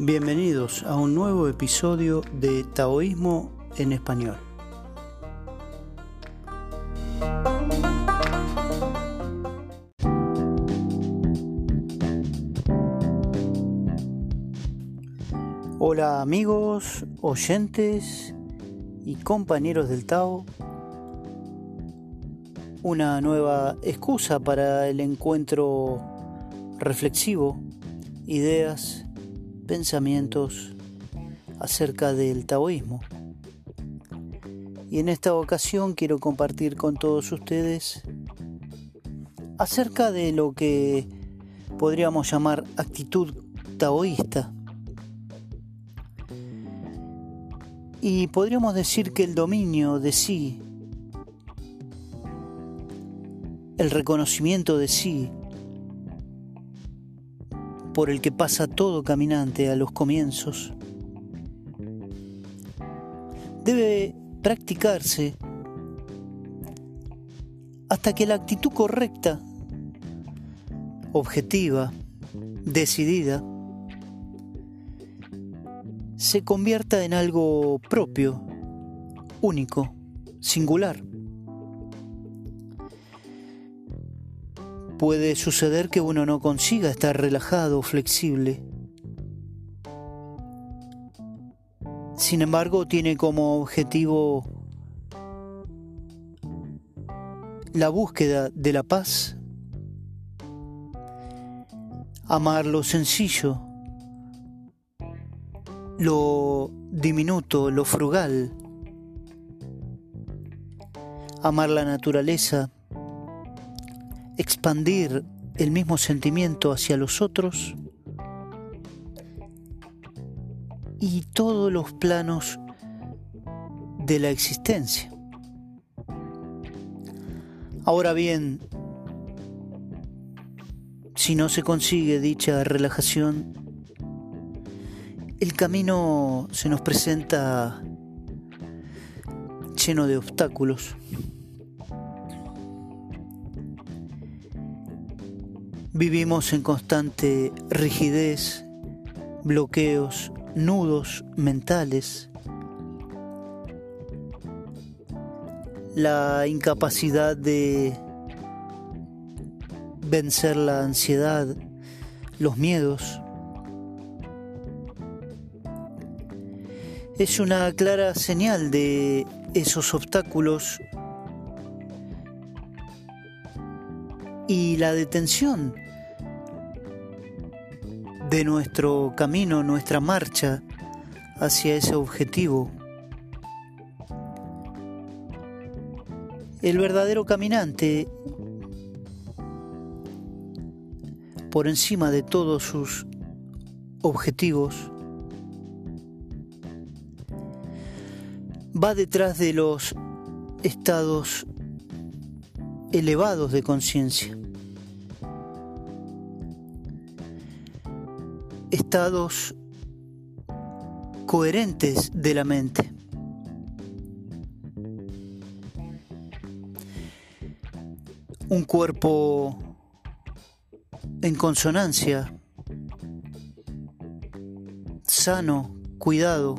Bienvenidos a un nuevo episodio de Taoísmo en Español. Hola amigos, oyentes y compañeros del Tao. Una nueva excusa para el encuentro reflexivo, ideas pensamientos acerca del taoísmo. Y en esta ocasión quiero compartir con todos ustedes acerca de lo que podríamos llamar actitud taoísta. Y podríamos decir que el dominio de sí, el reconocimiento de sí, por el que pasa todo caminante a los comienzos. Debe practicarse hasta que la actitud correcta, objetiva, decidida, se convierta en algo propio, único, singular. Puede suceder que uno no consiga estar relajado, flexible. Sin embargo, tiene como objetivo la búsqueda de la paz, amar lo sencillo, lo diminuto, lo frugal, amar la naturaleza, expandir el mismo sentimiento hacia los otros y todos los planos de la existencia. Ahora bien, si no se consigue dicha relajación, el camino se nos presenta lleno de obstáculos. Vivimos en constante rigidez, bloqueos, nudos mentales. La incapacidad de vencer la ansiedad, los miedos. Es una clara señal de esos obstáculos y la detención de nuestro camino, nuestra marcha hacia ese objetivo. El verdadero caminante, por encima de todos sus objetivos, va detrás de los estados elevados de conciencia. estados coherentes de la mente. Un cuerpo en consonancia, sano, cuidado,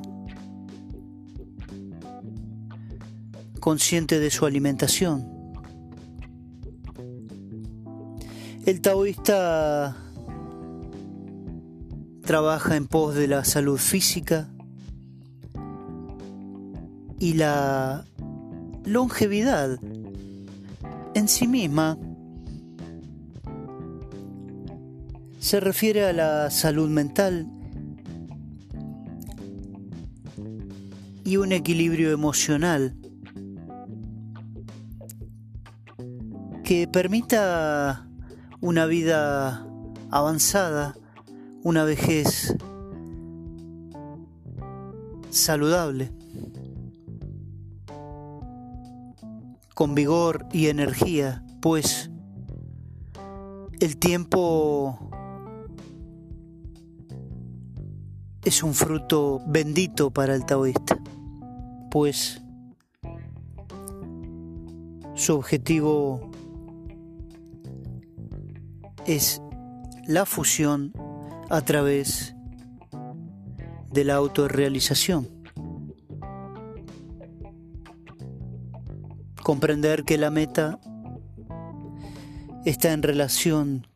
consciente de su alimentación. El taoísta trabaja en pos de la salud física y la longevidad en sí misma. Se refiere a la salud mental y un equilibrio emocional que permita una vida avanzada una vejez saludable, con vigor y energía, pues el tiempo es un fruto bendito para el taoísta, pues su objetivo es la fusión a través de la autorrealización. Comprender que la meta está en relación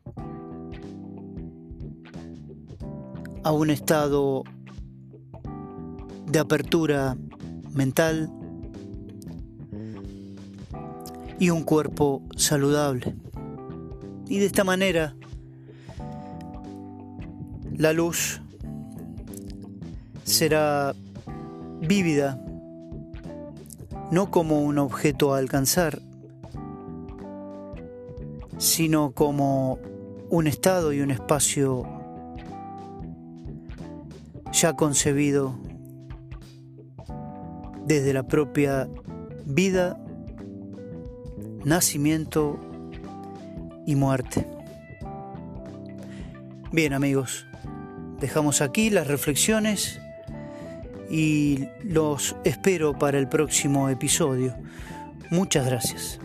a un estado de apertura mental y un cuerpo saludable. Y de esta manera, la luz será vívida, no como un objeto a alcanzar, sino como un estado y un espacio ya concebido desde la propia vida, nacimiento y muerte. Bien amigos, dejamos aquí las reflexiones y los espero para el próximo episodio. Muchas gracias.